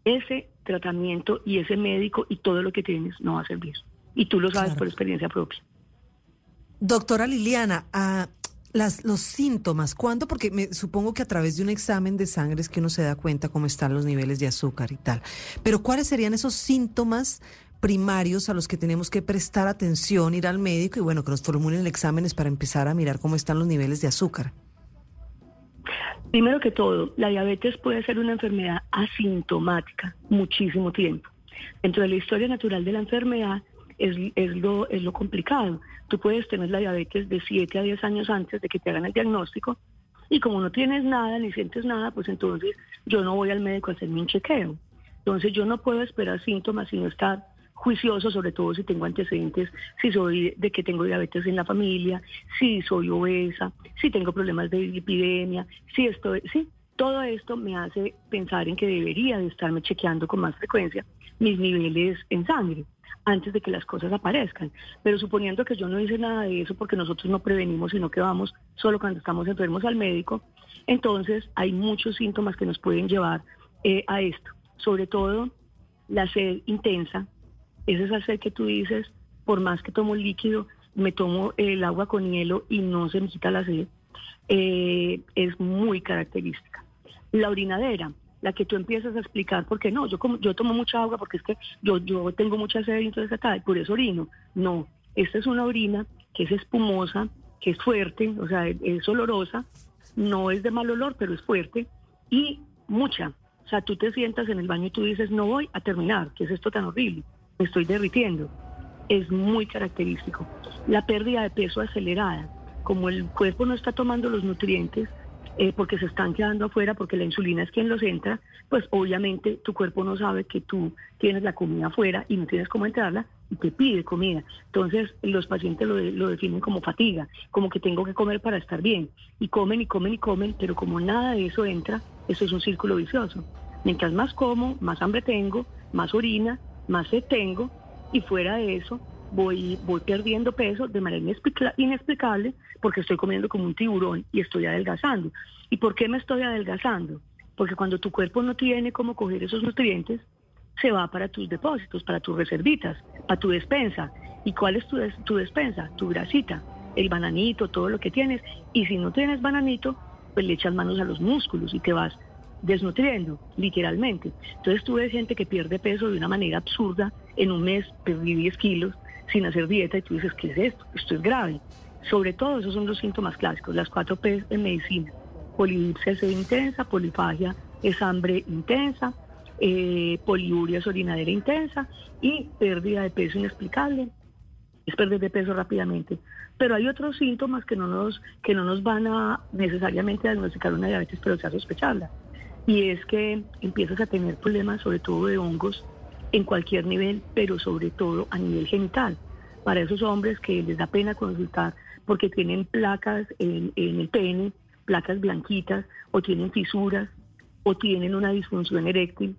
ese tratamiento y ese médico y todo lo que tienes no va a servir. Y tú lo sabes Claro. por experiencia propia. Doctora Liliana, ah, las, los síntomas, ¿cuándo? Porque me supongo que a través de un examen de sangre es que uno se da cuenta cómo están los niveles de azúcar y tal. Pero ¿cuáles serían esos síntomas primarios a los que tenemos que prestar atención, ir al médico y bueno, que nos formulen exámenes para empezar a mirar cómo están los niveles de azúcar? Primero que todo, la diabetes puede ser una enfermedad asintomática muchísimo tiempo. Dentro de la historia natural de la enfermedad es, es lo, es lo complicado. Tú puedes tener la diabetes de 7 a 10 años antes de que te hagan el diagnóstico y como no tienes nada ni sientes nada, pues entonces yo no voy al médico a hacerme un chequeo. Entonces yo no puedo esperar síntomas sino estar juicioso, sobre todo si tengo antecedentes, si soy de que tengo diabetes en la familia, si soy obesa, si tengo problemas de epidemia, si estoy, sí, todo esto me hace pensar en que debería de estarme chequeando con más frecuencia mis niveles en sangre antes de que las cosas aparezcan. Pero suponiendo que yo no hice nada de eso porque nosotros no prevenimos, sino que vamos solo cuando estamos enfermos al médico, entonces hay muchos síntomas que nos pueden llevar eh, a esto. Sobre todo la sed intensa, es esa sed que tú dices, por más que tomo líquido, me tomo el agua con hielo y no se me quita la sed, eh, es muy característica. La orinadera, la que tú empiezas a explicar, porque no, yo como, yo tomo mucha agua porque es que yo, yo tengo mucha sed y entonces acá, y por eso orino. No, esta es una orina que es espumosa, que es fuerte, o sea, es, es olorosa, no es de mal olor, pero es fuerte y mucha. O sea, tú te sientas en el baño y tú dices, no voy a terminar, ¿qué es esto tan horrible? Me estoy derritiendo. Es muy característico. La pérdida de peso acelerada, como el cuerpo no está tomando los nutrientes, eh, porque se están quedando afuera, porque la insulina es quien los entra, pues obviamente tu cuerpo no sabe que tú tienes la comida afuera y no tienes cómo entrarla y te pide comida. Entonces los pacientes lo, de- lo definen como fatiga, como que tengo que comer para estar bien. Y comen y comen y comen, pero como nada de eso entra, eso es un círculo vicioso. Mientras más como, más hambre tengo, más orina, más sed tengo y fuera de eso voy, voy perdiendo peso de manera inexplica- inexplicable porque estoy comiendo como un tiburón y estoy adelgazando. ¿Y por qué me estoy adelgazando? Porque cuando tu cuerpo no tiene cómo coger esos nutrientes, se va para tus depósitos, para tus reservitas, para tu despensa. ¿Y cuál es tu, des- tu despensa? Tu grasita, el bananito, todo lo que tienes. Y si no tienes bananito, pues le echas manos a los músculos y te vas desnutriendo, literalmente. Entonces tú ves gente que pierde peso de una manera absurda. En un mes perdí 10 kilos sin hacer dieta y tú dices, ¿qué es esto? Esto es grave. Sobre todo esos son los síntomas clásicos, las cuatro P en medicina. Polidipsia sed intensa, polifagia es hambre intensa, eh, poliuria es orinadera intensa y pérdida de peso inexplicable es perder de peso rápidamente. Pero hay otros síntomas que no nos, que no nos van a necesariamente diagnosticar una diabetes, pero sí a sospecharla. Y es que empiezas a tener problemas, sobre todo de hongos, en cualquier nivel, pero sobre todo a nivel genital. Para esos hombres que les da pena consultar porque tienen placas en, el pene, placas blanquitas, o tienen fisuras, o tienen una disfunción eréctil,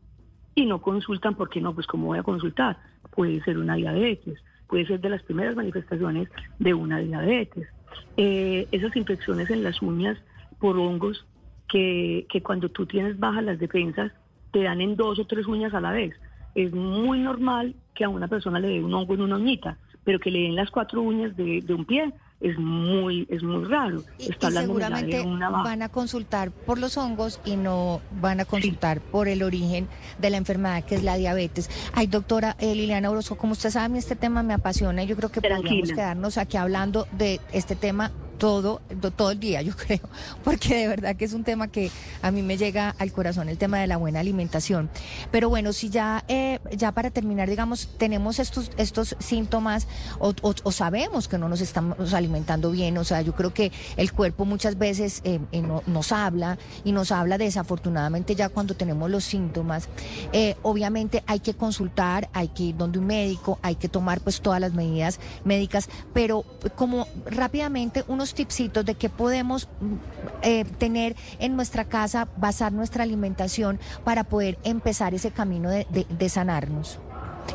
y no consultan porque no, pues ¿cómo voy a consultar? Puede ser una diabetes, puede ser de las primeras manifestaciones de una diabetes. Eh, esas infecciones en las uñas por hongos que, que cuando tú tienes bajas las defensas te dan en dos o tres uñas a la vez. Es muy normal que a una persona le dé un hongo en una uñita, pero que le den las cuatro uñas de, de un pie es muy es muy raro. Y, Está y hablando ya de seguramente una van a consultar por los hongos y no van a consultar por el origen de la enfermedad que es la diabetes. Ay, doctora eh, Liliana Orozco, como usted sabe, a mí este tema me apasiona y yo creo que podríamos Tranquila. quedarnos aquí hablando de este tema todo, do- todo el día, yo creo, porque de verdad que es un tema que a mí me llega al corazón, el tema de la buena alimentación. Pero bueno, si ya, eh, ya para terminar, digamos, tenemos estos, estos síntomas o, sabemos que no nos estamos alimentando bien, o sea, yo creo que el cuerpo muchas veces eh, eh, no- nos habla y nos habla desafortunadamente ya cuando tenemos los síntomas. Eh, obviamente hay que consultar, hay que ir donde un médico, hay que tomar pues todas las medidas médicas, pero como rápidamente tipsitos de qué podemos mm, eh, tener en nuestra casa, basar nuestra alimentación para poder empezar ese camino de, de- de sanarnos.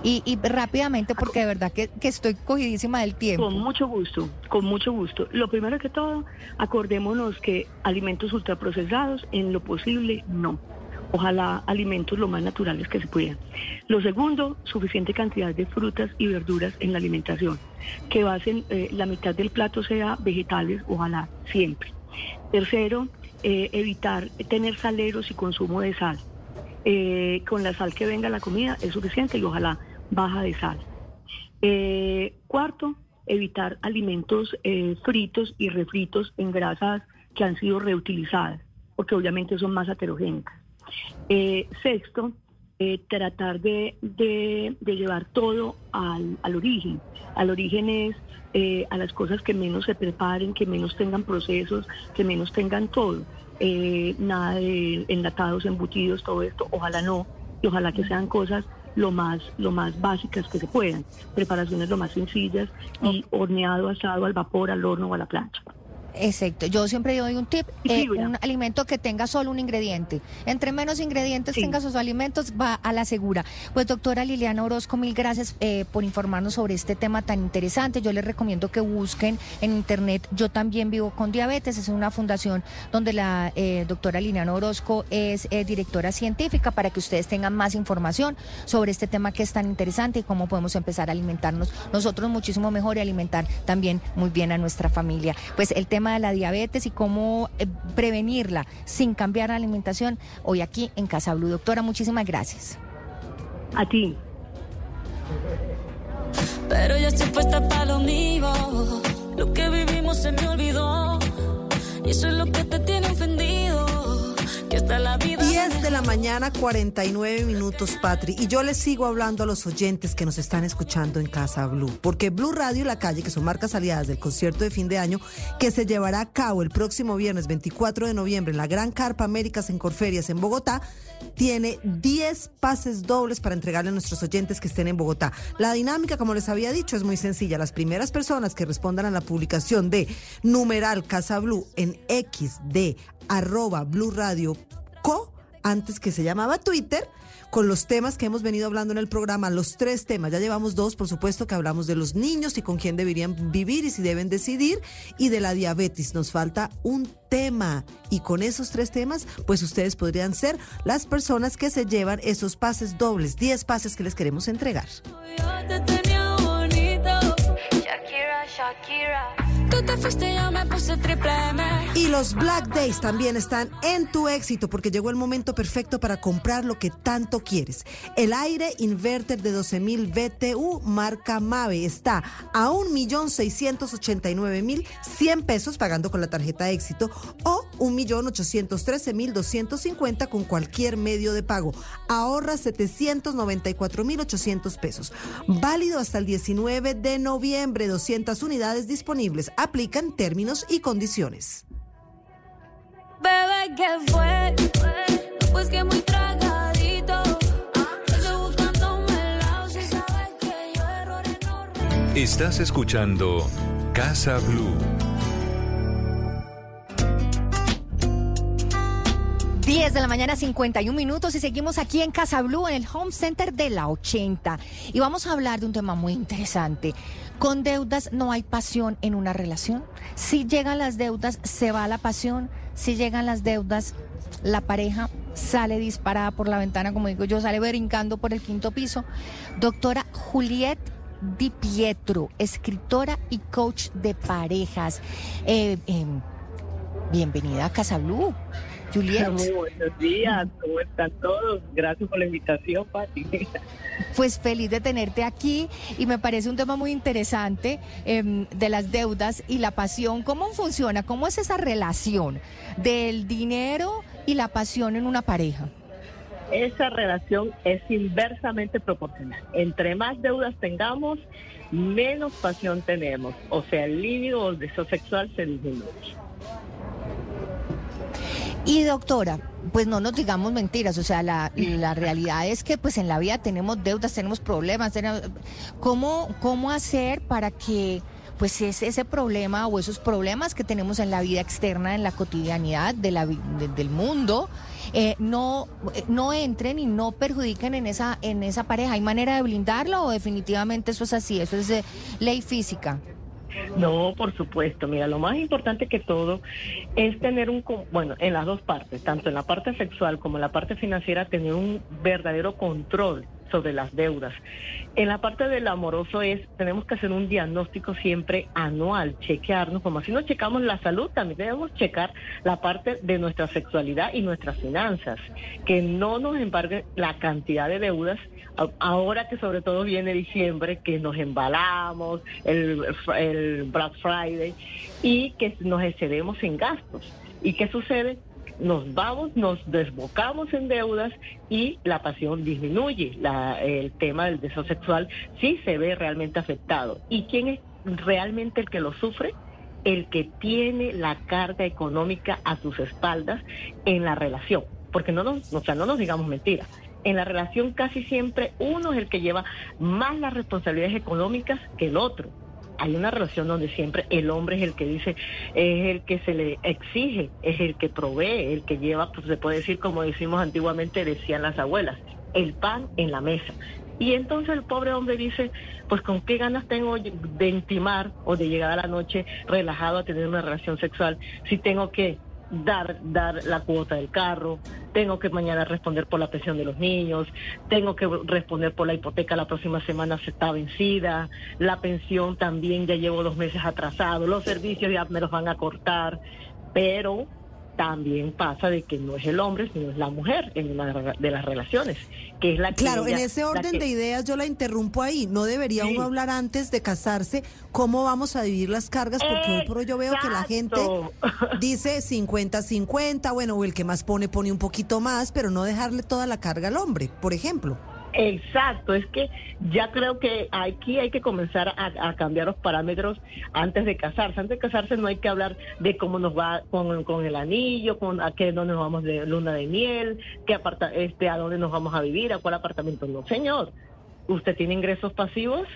Y, y rápidamente, porque de verdad que, que estoy cogidísima del tiempo. Con mucho gusto, con mucho gusto. Lo primero que todo, acordémonos que alimentos ultraprocesados, en lo posible, no. Ojalá alimentos lo más naturales que se puedan. Lo segundo, suficiente cantidad de frutas y verduras en la alimentación. Que basen, eh, la mitad del plato sea vegetales, ojalá, siempre. Tercero, eh, evitar tener saleros y consumo de sal. Eh, con la sal que venga la comida es suficiente y ojalá baja de sal. Cuarto, evitar alimentos fritos y refritos en grasas que han sido reutilizadas, porque obviamente son más heterogénicas. Eh, sexto, eh, tratar de, de- de llevar todo al, al origen. Al origen es eh, a las cosas que menos se preparen, que menos tengan procesos, que menos tengan todo. Eh, nada de enlatados, embutidos, todo esto, ojalá no, y ojalá que sean cosas lo más, lo más básicas que se puedan, preparaciones lo más sencillas y horneado, asado al vapor, al horno o a la plancha. Exacto. Yo siempre doy un tip, eh, un alimento que tenga solo un ingrediente. Entre menos ingredientes Sí. tenga sus alimentos, va a la segura. Pues doctora Liliana Orozco, mil gracias eh, por informarnos sobre este tema tan interesante. Yo les recomiendo que busquen en internet. Yo también vivo con diabetes. Es una fundación donde la eh, doctora Liliana Orozco es directora científica para que ustedes tengan más información sobre este tema que es tan interesante y cómo podemos empezar a alimentarnos nosotros muchísimo mejor y alimentar también muy bien a nuestra familia. Pues el tema de la diabetes y cómo eh, prevenirla sin cambiar la alimentación, hoy aquí en Casa Blue. Doctora, muchísimas gracias. A ti. Pero ya estoy puesta para lo mío. Lo que vivimos se me olvidó. Y eso es lo que te tiene ofendido. Hasta la vida. Y es 10 de la mañana, 49 minutos, Patri. Y yo les sigo hablando a los oyentes que nos están escuchando en Casa Blue. Porque Blue Radio y La Calle, que son marcas aliadas del concierto de fin de año, que se llevará a cabo el próximo viernes 24 de noviembre en la Gran Carpa Américas en Corferias, en Bogotá, tiene 10 pases dobles para entregarle a nuestros oyentes que estén en Bogotá. La dinámica, como les había dicho, es muy sencilla. Las primeras personas que respondan a la publicación de numeral Casa Blue en X de arroba Blue Radio Co, antes que se llamaba Twitter, con los temas que hemos venido hablando en el programa, los tres temas. Ya llevamos dos, por supuesto, que hablamos de los niños y con quién deberían vivir y si deben decidir, y de la diabetes. Nos falta un tema. Y con esos tres temas, pues ustedes podrían ser las personas que se llevan esos pases dobles, 10 pases que les queremos entregar. Shakira, Shakira. Y los Black Days también están en tu éxito porque llegó el momento perfecto para comprar lo que tanto quieres. El aire inverter de 12.000 BTU marca Mave está a 1.689.100 pesos pagando con la tarjeta éxito o 1.813.250 con cualquier medio de pago. Ahorra 794.800 pesos. Válido hasta el 19 de noviembre. 200 unidades disponibles. Aplican términos y condiciones. Bebé, ¿qué fue? Pues que muy tragadito. Estás escuchando Casa Blue. 10 de la mañana, 51 minutos y seguimos aquí en Casa Blue, en el Home Center de la 80. Y vamos a hablar de un tema muy interesante. Con deudas no hay pasión en una relación. Si llegan las deudas, se va la pasión. Si llegan las deudas, la pareja sale disparada por la ventana, como digo yo, sale brincando por el quinto piso. Doctora Juliet Di Pietro, escritora y coach de parejas. Eh, eh, bienvenida a Casa Blue. Juliet. Muy buenos días, ¿cómo están todos? Gracias por la invitación, Pati. Pues feliz de tenerte aquí y me parece un tema muy interesante em, de las deudas y la pasión. ¿Cómo funciona? ¿Cómo es esa relación del dinero y la pasión en una pareja? Esa relación es inversamente proporcional. Entre más deudas tengamos, menos pasión tenemos. O sea, el líbido o el deseo sexual se disminuye. Y doctora, pues no nos digamos mentiras, o sea, la, realidad es que pues en la vida tenemos deudas, tenemos problemas, tenemos, ¿cómo, ¿cómo hacer para que pues ese, ese problema o esos problemas que tenemos en la vida externa, en la cotidianidad de la, de- del mundo, eh, no, no entren y no perjudiquen en esa, en esa pareja? ¿Hay manera de blindarlo o definitivamente eso es así? Eso es eh, ley física. No, por supuesto. Mira, lo más importante que todo es tener un, bueno, en las dos partes, tanto en la parte sexual como en la parte financiera, tener un verdadero control sobre las deudas. En la parte del amoroso es, tenemos que hacer un diagnóstico siempre anual, chequearnos, como así nos checamos la salud, también debemos checar la parte de nuestra sexualidad y nuestras finanzas, que no nos embargue la cantidad de deudas, ahora que sobre todo viene diciembre, que nos embalamos, el, el Black Friday, y que nos excedemos en gastos. ¿Y qué sucede? Nos vamos, nos desbocamos en deudas y la pasión disminuye. La- el tema del deseo sexual sí se ve realmente afectado. ¿Y quién es realmente el que lo sufre? El que tiene la carga económica a sus espaldas en la relación. Porque no nos, o sea, no nos digamos mentiras. En la relación casi siempre uno es el que lleva más las responsabilidades económicas que el otro hay una relación donde siempre el hombre es el que dice, es el que se le exige, es el que provee, el que lleva, pues se puede decir como decimos antiguamente, decían las abuelas, el pan en la mesa. Y entonces el pobre hombre dice, pues con qué ganas tengo de intimar o de llegar a la noche relajado a tener una relación sexual si tengo que dar, dar la cuota del carro, tengo que mañana responder por la pensión de los niños, tengo que responder por la hipoteca la próxima semana se está vencida, la pensión también ya llevo dos meses atrasado, los servicios ya me los van a cortar, pero también pasa de que no es el hombre, sino es la mujer en una de las relaciones, que es la que Claro, en ese orden que- de ideas yo la interrumpo ahí. No debería Sí. uno hablar antes de casarse cómo vamos a dividir las cargas, porque hoy por hoy yo veo que la gente dice 50-50, bueno, o el que más pone pone un poquito más, pero no dejarle toda la carga al hombre, por ejemplo. Exacto, es que ya creo que aquí hay que comenzar a, cambiar los parámetros antes de casarse. Antes de casarse no hay que hablar de cómo nos va con, con el anillo, con a qué dónde nos vamos de luna de miel, qué aparta, este a dónde nos vamos a vivir, a cuál apartamento. No, señor. ¿Usted tiene ingresos pasivos?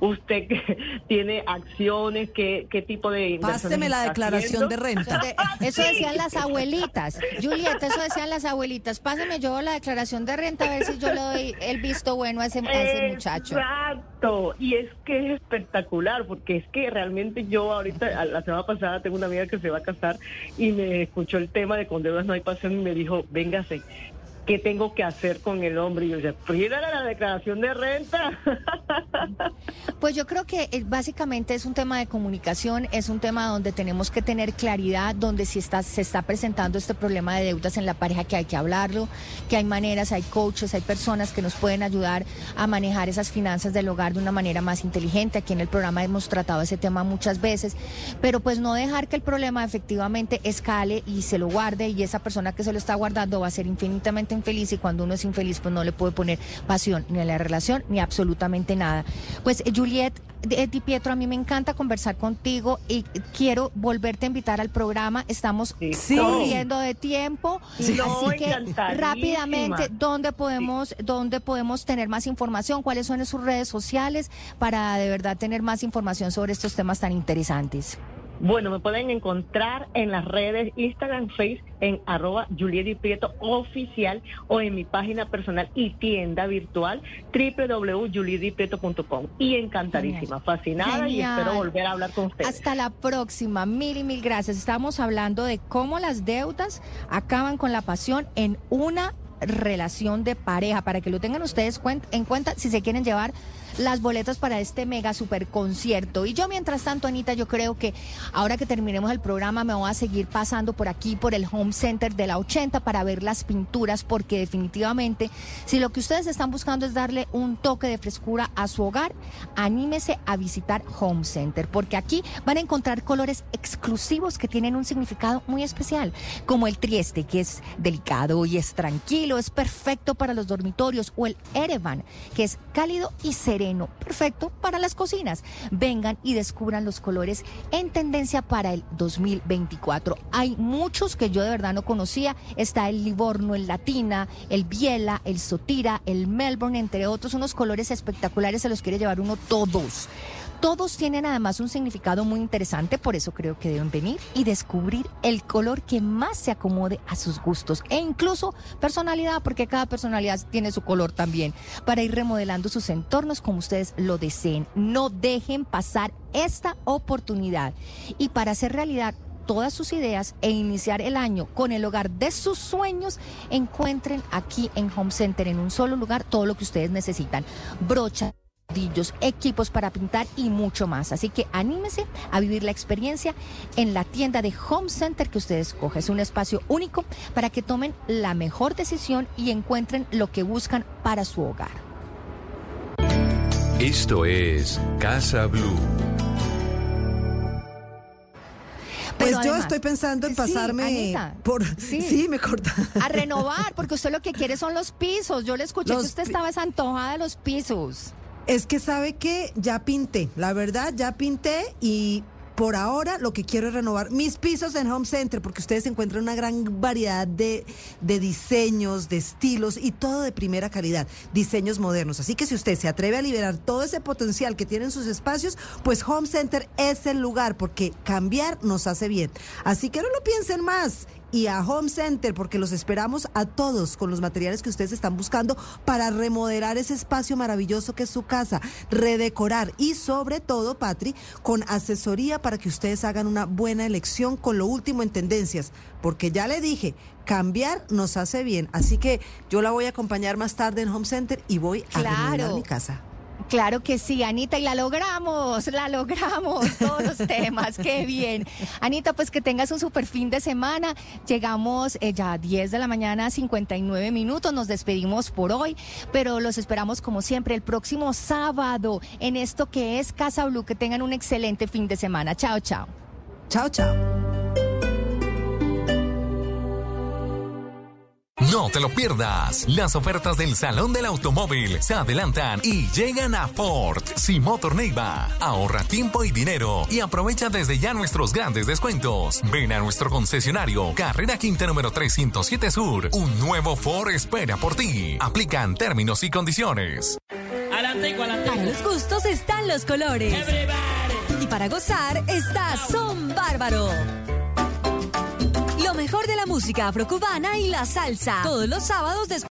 ¿Usted qué- tiene acciones? ¿Qué, qué tipo de Páseme la declaración de renta. De- Eso decían las abuelitas. Julieta, eso decían las abuelitas. Pásame yo la declaración de renta a ver si yo le doy el visto bueno a ese, a ese muchacho. Exacto, y es que es espectacular, porque es que realmente yo ahorita, la semana pasada, tengo una amiga que se va a casar y me escuchó el tema de con deudas no hay pasión y me dijo, véngase, ¿qué tengo que hacer con el hombre? Y yo decía, pídale la declaración de renta. Pues yo creo que eh, básicamente es un tema de comunicación, es un tema donde tenemos que tener claridad, donde si está, se está presentando este problema de deudas en la pareja que hay que hablarlo, que hay maneras, hay coaches, hay personas que nos pueden ayudar a manejar esas finanzas del hogar de una manera más inteligente. Aquí en el programa hemos tratado ese tema muchas veces, pero pues no dejar que el problema efectivamente escale y se lo guarde y esa persona que se lo está guardando va a ser infinitamente infeliz y cuando uno es infeliz pues no le puede poner pasión ni a la relación ni absolutamente nada. Pues eh, Juliet eh, Di Pietro, a mí me encanta conversar contigo y quiero volverte a invitar al programa. Estamos Sí. corriendo de tiempo, Sí. No, así que rápidamente, ¿dónde podemos, dónde podemos tener más información? ¿Cuáles son sus redes sociales para de verdad tener más información sobre estos temas tan interesantes? Bueno, me pueden encontrar en las redes Instagram, Face, en arroba Juliet Prieto oficial o en mi página personal y tienda virtual www.julietdiprieto.com. Y encantadísima, fascinada y espero volver a hablar con ustedes. Hasta la próxima, mil y mil gracias. Estamos hablando de cómo las deudas acaban con la pasión en una relación de pareja, para que lo tengan ustedes en cuenta si se quieren llevar las boletas para este mega super concierto. Y yo mientras tanto, Anita, yo creo que ahora que terminemos el programa me voy a seguir pasando por aquí, por el Home Center de la 80 para ver las pinturas, porque definitivamente si lo que ustedes están buscando es darle un toque de frescura a su hogar, anímese a visitar Home Center, porque aquí van a encontrar colores exclusivos que tienen un significado muy especial, como el trieste, que es delicado y es tranquilo, es perfecto para los dormitorios, o el Erevan, que es cálido y sereno, perfecto para las cocinas. Vengan y descubran los colores en tendencia para el 2024. Hay muchos que yo de verdad no conocía. Está el Livorno, el Latina, el Biela, el Sotira, el Melbourne, entre otros, unos colores espectaculares, se los quiere llevar uno todos. Todos tienen además un significado muy interesante, por eso creo que deben venir y descubrir el color que más se acomode a sus gustos e incluso personalidad, porque cada personalidad tiene su color también, para ir remodelando sus entornos como ustedes lo deseen. No dejen pasar esta oportunidad y para hacer realidad todas sus ideas e iniciar el año con el hogar de sus sueños, encuentren aquí en Home Center en un solo lugar todo lo que ustedes necesitan. Brocha equipos para pintar y mucho más. Así que anímese a vivir la experiencia en la tienda de Home Center que usted escoge. Es un espacio único para que tomen la mejor decisión y encuentren lo que buscan para su hogar. Esto es Casa Blue. Pues yo estoy pensando en Sí, pasarme Anita, por... sí. Sí, me corta. A renovar, porque usted lo que quiere son los pisos. Yo le escuché Los que usted estaba desantojada de los pisos. Es que sabe que ya pinté, la verdad, ya pinté y por ahora lo que quiero es renovar mis pisos en Home Center porque ustedes encuentran una gran variedad de, de diseños, de estilos y todo de primera calidad, diseños modernos. Así que si usted se atreve a liberar todo ese potencial que tienen sus espacios, pues Home Center es el lugar porque cambiar nos hace bien. Así que no lo piensen más y a Home Center porque los esperamos a todos con los materiales que ustedes están buscando para remodelar ese espacio maravilloso que es su casa, redecorar y sobre todo, Patri, con asesoría para que ustedes hagan una buena elección con lo último en tendencias, porque ya le dije, cambiar nos hace bien, así que yo la voy a acompañar más tarde en Home Center y voy a renovar Claro. mi casa. Claro que sí, Anita, y la logramos, la logramos, todos los temas, qué bien. Anita, pues que tengas un super fin de semana. Llegamos eh, ya a 10 de la mañana, 59 minutos, nos despedimos por hoy, pero los esperamos como siempre el próximo sábado en esto que es Casa Blue. Que tengan un excelente fin de semana. Chao, chao. Chao, chao. No te lo pierdas. Las ofertas del Salón del Automóvil se adelantan y llegan a Ford, Simotor Neiva. Ahorra tiempo y dinero y aprovecha desde ya nuestros grandes descuentos. Ven a nuestro concesionario Carrera Quinta número 307 Sur. Un nuevo Ford espera por ti. Aplican términos y condiciones. Para los gustos están los colores. Y para gozar está Son Bárbaro. Lo mejor de la música afrocubana y la salsa. Todos los sábados después